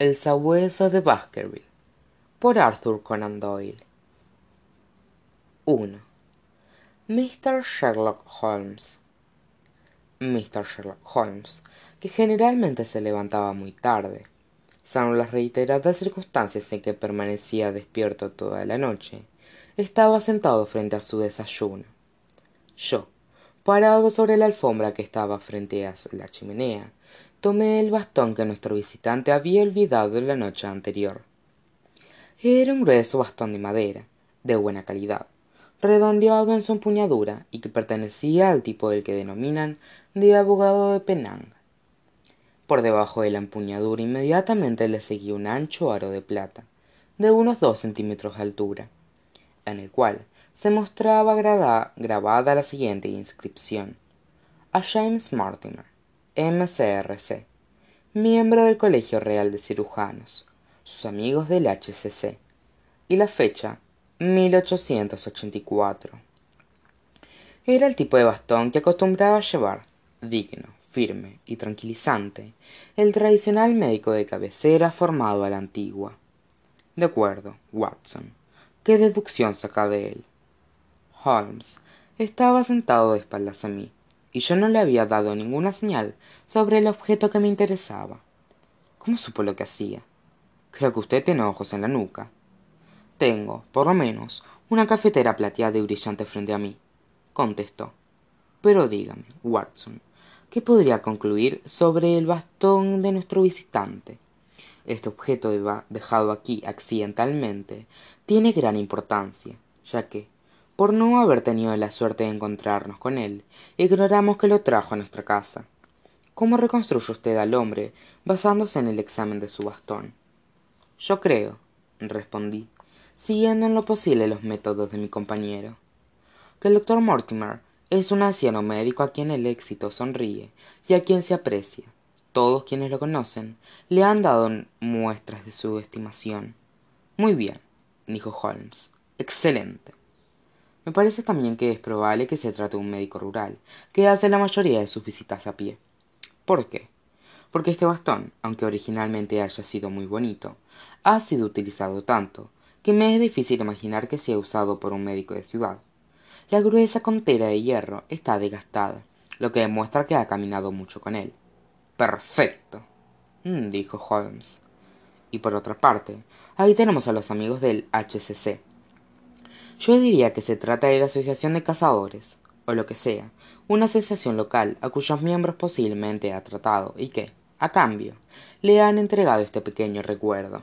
El sabueso de Baskerville por Arthur Conan Doyle 1. Mr. Sherlock Holmes Mr. Sherlock Holmes, que generalmente se levantaba muy tarde, salvo las reiteradas circunstancias en que permanecía despierto toda la noche, estaba sentado frente a su desayuno. Yo, parado sobre la alfombra que estaba frente a la chimenea, tomé el bastón que nuestro visitante había olvidado la noche anterior. Era un grueso bastón de madera de buena calidad redondeado en su empuñadura y que pertenecía al tipo del que denominan de abogado de penang. Por debajo de la empuñadura inmediatamente le seguía un ancho aro de plata de unos dos centímetros de altura en el cual se mostraba grabada la siguiente inscripción a James Mortimer M.C.R.C., miembro del Colegio Real de Cirujanos, sus amigos del H.C.C., y la fecha 1884. Era el tipo de bastón que acostumbraba llevar, digno, firme y tranquilizante, el tradicional médico de cabecera formado a la antigua. De acuerdo, Watson. ¿Qué deducción saca de él? Holmes estaba sentado de espaldas a mí, y yo no le había dado ninguna señal sobre el objeto que me interesaba. Cómo supo lo que hacía creo que usted tiene ojos en la nuca. Tengo por lo menos una cafetera plateada y brillante frente a mí contestó. Pero dígame watson qué podría concluir sobre el bastón de nuestro visitante este objeto dejado aquí accidentalmente tiene gran importancia ya que por no haber tenido la suerte de encontrarnos con él ignoramos que lo trajo a nuestra casa. Cómo reconstruye usted al hombre basándose en el examen de su bastón yo creo respondí siguiendo en lo posible los métodos de mi compañero que el doctor mortimer es un anciano médico a quien el éxito sonríe y a quien se aprecia. Todos quienes lo conocen le han dado muestras de su estimación. Muy bien dijo holmes. Excelente me parece también que es probable que se trate de un médico rural que hace la mayoría de sus visitas a pie. Por qué porque este bastón aunque originalmente haya sido muy bonito ha sido utilizado tanto que me es difícil imaginar que sea usado por un médico de ciudad. La gruesa contera de hierro está desgastada lo que demuestra que ha caminado mucho con él. Perfecto mm, dijo holmes. Y por otra parte ahí tenemos a los amigos del h c yo diría que se trata de la asociación de cazadores o lo que sea una asociación local a cuyos miembros posiblemente ha tratado y que a cambio le han entregado este pequeño recuerdo.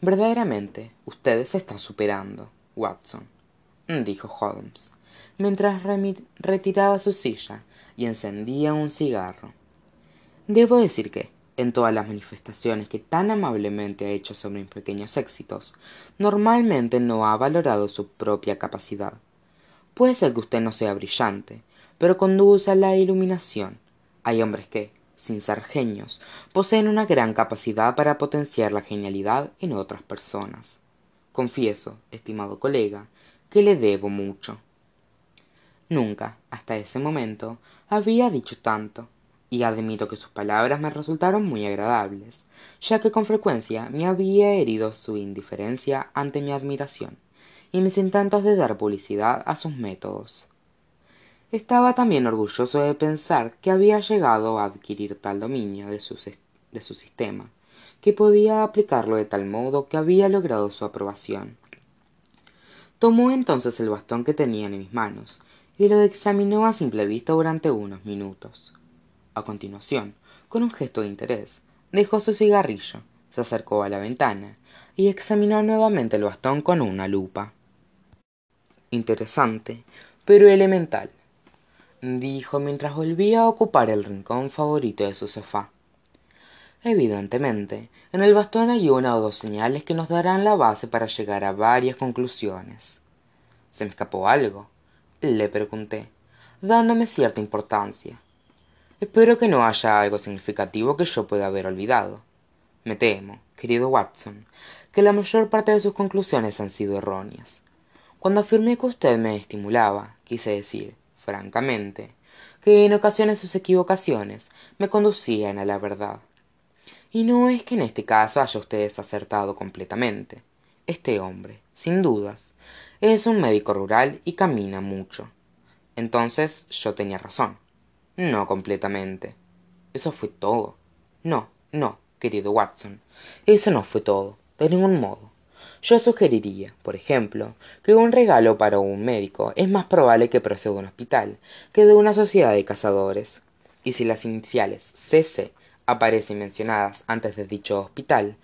Verdaderamente usted se está superando watson dijo holmes mientras retiraba su silla y encendía un cigarro. Debo decir que en todas las manifestaciones que tan amablemente ha hecho sobre mis pequeños éxitos normalmente no ha valorado su propia capacidad. Puede ser que usted no sea brillante pero conduce a la iluminación. Hay hombres que sin ser genios poseen una gran capacidad para potenciar la genialidad en otras personas. Confieso estimado colega que le debo mucho. Nunca hasta ese momento había dicho tanto y admito que sus palabras me resultaron muy agradables ya que con frecuencia me había herido su indiferencia ante mi admiración y mis intentos de dar publicidad a sus métodos. Estaba también orgulloso de pensar que había llegado a adquirir tal dominio de su, de su sistema que podía aplicarlo de tal modo que había logrado su aprobación. Tomó entonces el bastón que tenía en mis manos y lo examinó a simple vista durante unos minutos a continuación con un gesto de interés dejó su cigarrillo se acercó a la ventana y examinó nuevamente el bastón con una lupa. Interesante pero elemental dijo mientras volvía a ocupar el rincón favorito de su sofá. Evidentemente en el bastón hay una o dos señales que nos darán la base para llegar a varias conclusiones. Se me escapó algo le pregunté dándome cierta importancia espero que no haya algo significativo que yo pueda haber olvidado. Me temo querido watson que la mayor parte de sus conclusiones han sido erróneas. Cuando afirmé que usted me estimulaba quise decir francamente que en ocasiones sus equivocaciones me conducían a la verdad. Y no es que en este caso haya usted acertado completamente. Este hombre sin dudas es un médico rural y camina mucho. Entonces yo tenía razón no completamente. Eso fue todo. No no querido watson. Eso no fue todo de ningún modo. Yo sugeriría por ejemplo que un regalo para un médico es más probable que proceda de un hospital que de una sociedad de cazadores. Y si las iniciales c c aparecen mencionadas antes de dicho hospital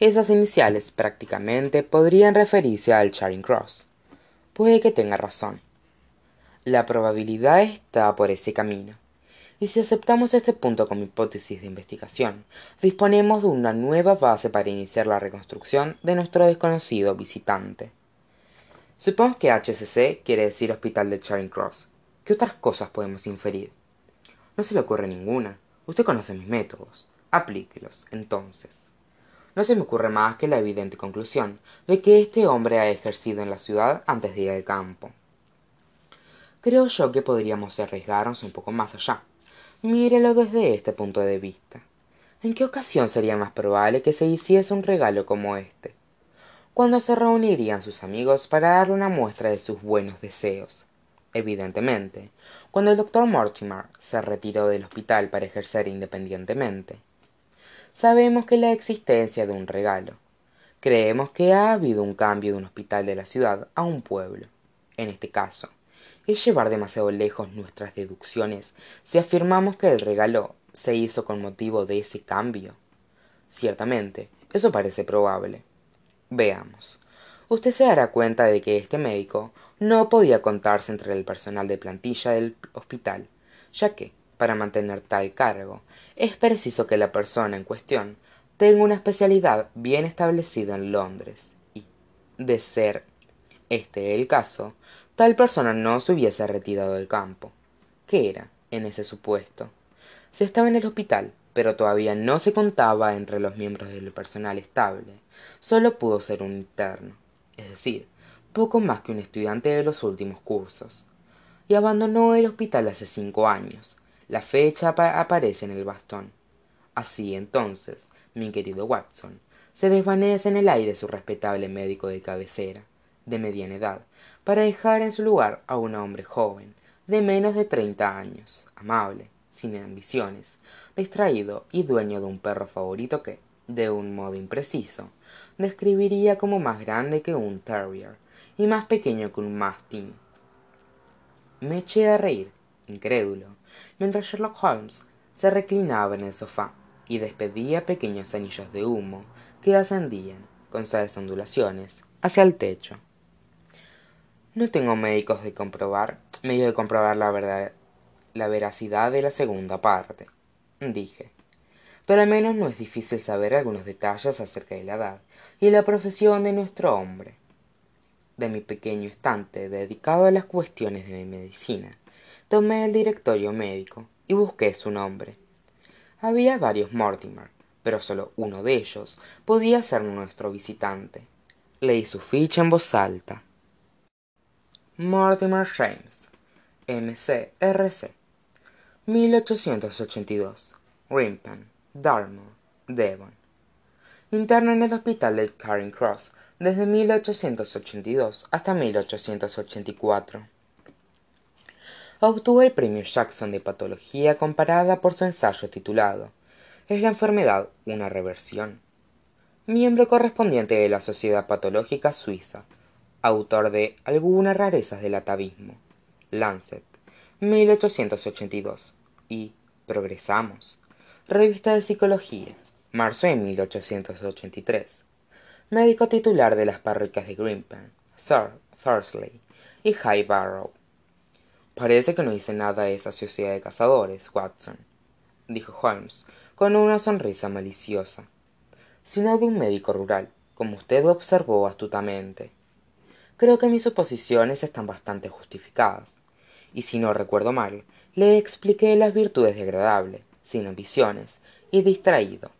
esas iniciales prácticamente podrían referirse al charing cross. Puede que tenga razón. La probabilidad está por ese camino y si aceptamos este punto como hipótesis de investigación disponemos de una nueva base para iniciar la reconstrucción de nuestro desconocido visitante. Supongamos que h c quiere decir hospital de charing cross. Qué otras cosas podemos inferir no se le ocurre ninguna. Usted conoce mis métodos. Aplíquelos entonces. No se me ocurre más que la evidente conclusión de que este hombre ha ejercido en la ciudad antes de ir al campo. Creo yo que podríamos arriesgarnos un poco más allá mírelo desde este punto de vista. En qué ocasión sería más probable que se hiciese un regalo como éste cuando se reunirían sus amigos para darle una muestra de sus buenos deseos. Evidentemente cuando el doctor mortimer se retiró del hospital para ejercer independientemente. Sabemos que la existencia de un regalo. Creemos que ha habido un cambio de un hospital de la ciudad a un pueblo. En este caso llevar demasiado lejos nuestras deducciones si afirmamos que el regalo se hizo con motivo de ese cambio. Ciertamente eso parece probable. Veamos. Usted se dará cuenta de que este médico no podía contarse entre el personal de plantilla del hospital ya que para mantener tal cargo es preciso que la persona en cuestión tenga una especialidad bien establecida en londres. Y de ser este el caso tal persona no se hubiese retirado del campo. Qué era en ese supuesto se estaba en el hospital pero todavía no se contaba entre los miembros del personal estable. Sólo pudo ser un interno es decir poco más que un estudiante de los últimos cursos. Y abandonó el hospital hace cinco años. La fecha aparece en el bastón. Así entonces mi querido watson se desvanece en el aire su respetable médico de cabecera de mediana edad para dejar en su lugar a un hombre joven de menos de treinta años amable sin ambiciones distraído y dueño de un perro favorito que de un modo impreciso describiría como más grande que un terrier y más pequeño que un mastín me eché a reír incrédulo mientras sherlock holmes se reclinaba en el sofá y despedía pequeños anillos de humo que ascendían con suaves ondulaciones hacia el techo no tengo médicos de comprobar medio de comprobar la verdad la veracidad de la segunda parte dije. Pero al menos no es difícil saber algunos detalles acerca de la edad y la profesión de nuestro hombre de mi pequeño estante dedicado a las cuestiones de medicina. Tomé el directorio médico y busqué su nombre. Había varios mortimer pero sólo uno de ellos podía ser nuestro visitante. Leí su ficha en voz alta mortimer james m c r c grimpen dartmoor devon. Interno en el hospital de charing cross desde hasta obtuvo el premio jackson de patología comparada por su ensayo titulado es la enfermedad una reversión miembro correspondiente de la sociedad patológica suiza autor de algunas rarezas del atavismo lancet y progresamos revista de psicología marzo de médico titular de las parroquias de grimpen thursley y high barrow parece que no hice nada a esa sociedad de cazadores watson dijo holmes con una sonrisa maliciosa sino de un médico rural como usted observó astutamente creo que mis suposiciones están bastante justificadas. Y si no recuerdo mal le expliqué las virtudes de agradable sin ambiciones y distraído.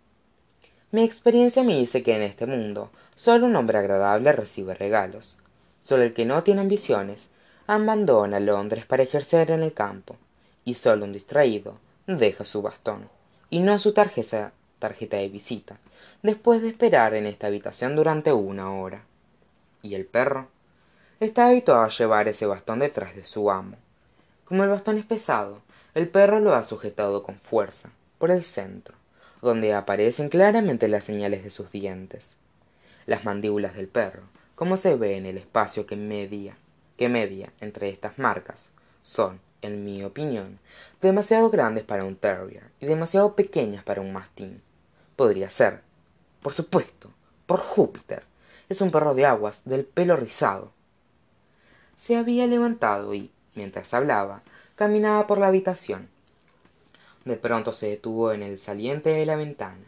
Mi experiencia me dice que en este mundo sólo un hombre agradable recibe regalos. Sólo el que no tiene ambiciones abandona londres para ejercer en el campo. Y sólo un distraído deja su bastón y no su tarjeta tarjeta de visita después de esperar en esta habitación durante una hora. Y el perro está habituado a llevar ese bastón detrás de su amo. Como el bastón es pesado el perro lo ha sujetado con fuerza por el centro donde aparecen claramente las señales de sus dientes. Las mandíbulas del perro como se ve en el espacio que media que media entre estas marcas son en mi opinión demasiado grandes para un terrier y demasiado pequeñas para un mastín. Podría ser por supuesto por júpiter. Es un perro de aguas del pelo rizado se había levantado y mientras hablaba caminaba por la habitación. De pronto se detuvo en el saliente de la ventana.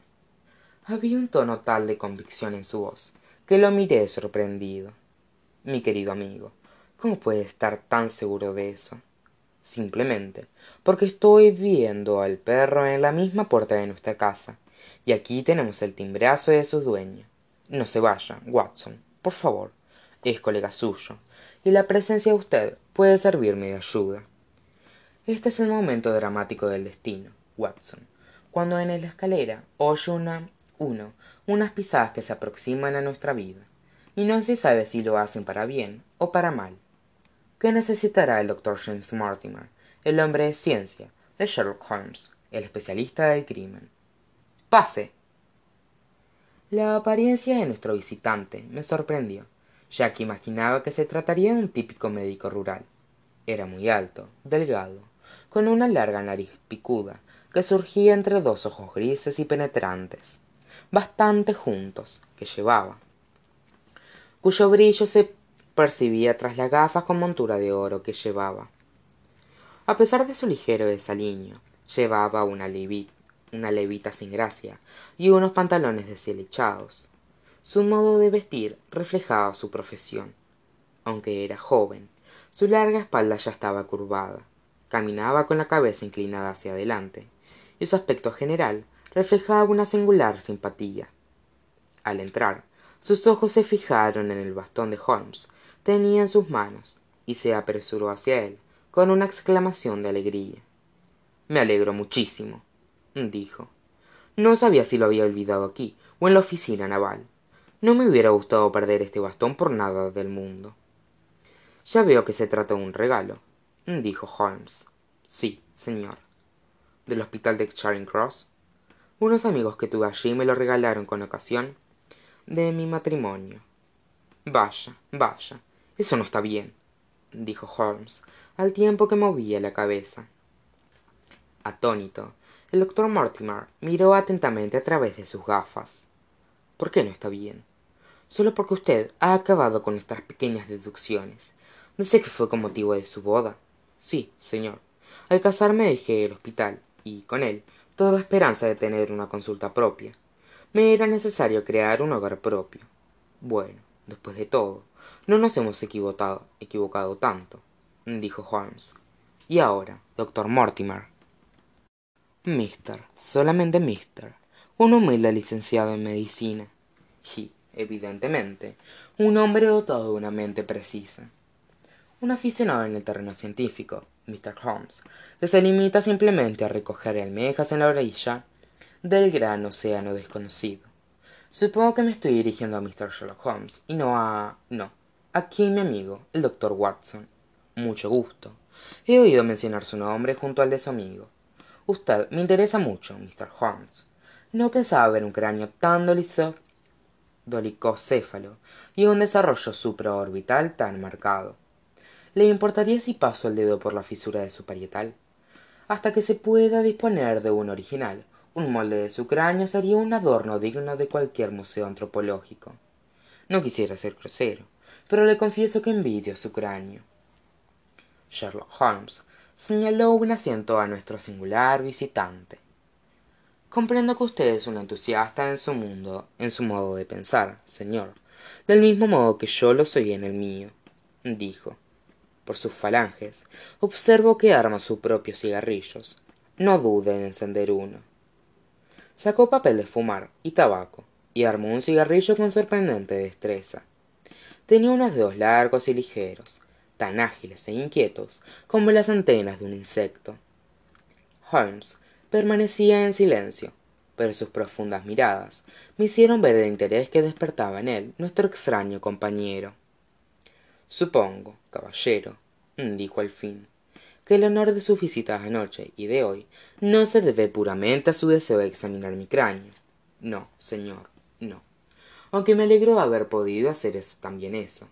Había un tono tal de convicción en su voz que lo miré sorprendido. Mi querido amigo cómo puede estar tan seguro de eso simplemente porque estoy viendo al perro en la misma puerta de nuestra casa y aquí tenemos el timbrazo de su dueño no se vaya watson por favor es colega suyo y la presencia de usted puede servirme de ayuda. Este es el momento dramático del destino watson cuando en la escalera oye una uno unas pisadas que se aproximan a nuestra vida y no se sabe si lo hacen para bien o para mal. Qué necesitará el doctor james mortimer el hombre de ciencia de sherlock holmes el especialista del crimen pase. La apariencia de nuestro visitante me sorprendió que imaginaba que se trataría de un típico médico rural. Era muy alto delgado con una larga nariz picuda que surgía entre dos ojos grises y penetrantes bastante juntos que llevaba cuyo brillo se percibía tras las gafas con montura de oro que llevaba. A pesar de su ligero desaliño llevaba una levita sin gracia y unos pantalones deshilechados su modo de vestir reflejaba su profesión. Aunque era joven su larga espalda ya estaba curvada. Caminaba con la cabeza inclinada hacia adelante y su aspecto general reflejaba una singular simpatía. Al entrar sus ojos se fijaron en el bastón de holmes tenía en sus manos y se apresuró hacia él con una exclamación de alegría. Me alegro muchísimo dijo. No sabía si lo había olvidado aquí o en la oficina naval no me hubiera gustado perder este bastón por nada del mundo. Ya veo que se trata de un regalo dijo holmes. Sí señor. Del hospital de charing cross. Unos amigos que tuve allí me lo regalaron con ocasión de mi matrimonio. Vaya vaya eso no está bien dijo holmes al tiempo que movía la cabeza. Atónito el doctor mortimer miró atentamente a través de sus gafas. Por qué no está bien sólo porque usted ha acabado con nuestras pequeñas deducciones. Dice que fue con motivo de su boda. Sí señor. Al casarme dejé el hospital y con él toda esperanza de tener una consulta propia. Me era necesario crear un hogar propio. Bueno después de todo no nos hemos equivocado, equivocado tanto dijo holmes. Y ahora doctor mortimer. Mister solamente mister. Un humilde licenciado en medicina evidentemente un hombre dotado de una mente precisa. Un aficionado en el terreno científico mr holmes que se limita simplemente a recoger almejas en la orilla del gran océano desconocido. Supongo que me estoy dirigiendo a mr sherlock holmes y no a no aquí mi amigo el doctor watson. Mucho gusto. He oído mencionar su nombre junto al de su amigo. Usted me interesa mucho mr holmes. No pensaba ver un cráneo tan dolicocéfalo y un desarrollo supraorbital tan marcado. Le importaría si paso el dedo por la fisura de su parietal. Hasta que se pueda disponer de un original un molde de su cráneo sería un adorno digno de cualquier museo antropológico. No quisiera ser grosero pero le confieso que envidio su cráneo. Sherlock holmes señaló un asiento a nuestro singular visitante comprendo que usted es un entusiasta en su mundo en su modo de pensar señor. Del mismo modo que yo lo soy en el mío dijo. Por sus falanges observo que arma sus propios cigarrillos. No dude en encender uno. Sacó papel de fumar y tabaco y armó un cigarrillo con sorprendente destreza. Tenía unos dedos largos y ligeros tan ágiles e inquietos como las antenas de un insecto. Holmes permanecía en silencio pero sus profundas miradas me hicieron ver el interés que despertaba en él nuestro extraño compañero. Supongo caballero dijo al fin que el honor de sus visitas anoche y de hoy no se debe puramente a su deseo de examinar mi cráneo. No señor no. Aunque me alegro de haber podido hacer también eso.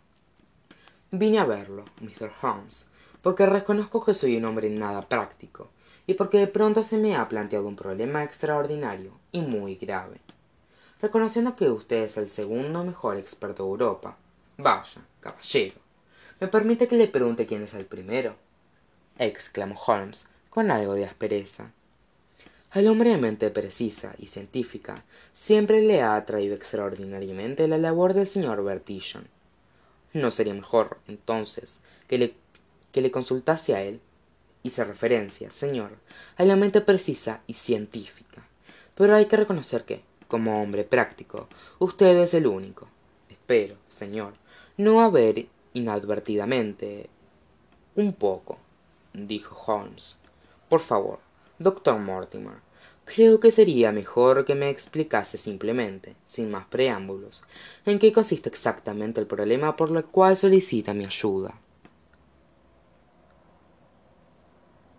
Vine a verlo mr holmes porque reconozco que soy un hombre nada práctico y porque de pronto se me ha planteado un problema extraordinario y muy grave. Reconociendo que usted es el segundo mejor experto de europa. Vaya caballero. Me permite que le pregunte quién es el primero exclamó holmes con algo de aspereza. Al hombre de mente precisa y científica siempre le ha atraído extraordinariamente la labor del señor bertillon. No sería mejor entonces que le, que le consultase a él hice referencia señor a la mente precisa y científica. Pero hay que reconocer que como hombre práctico usted es el único. Espero señor no haber inadvertidamente un poco dijo holmes. Por favor doctor mortimer creo que sería mejor que me explicase simplemente sin más preámbulos en qué consiste exactamente el problema por el cual solicita mi ayuda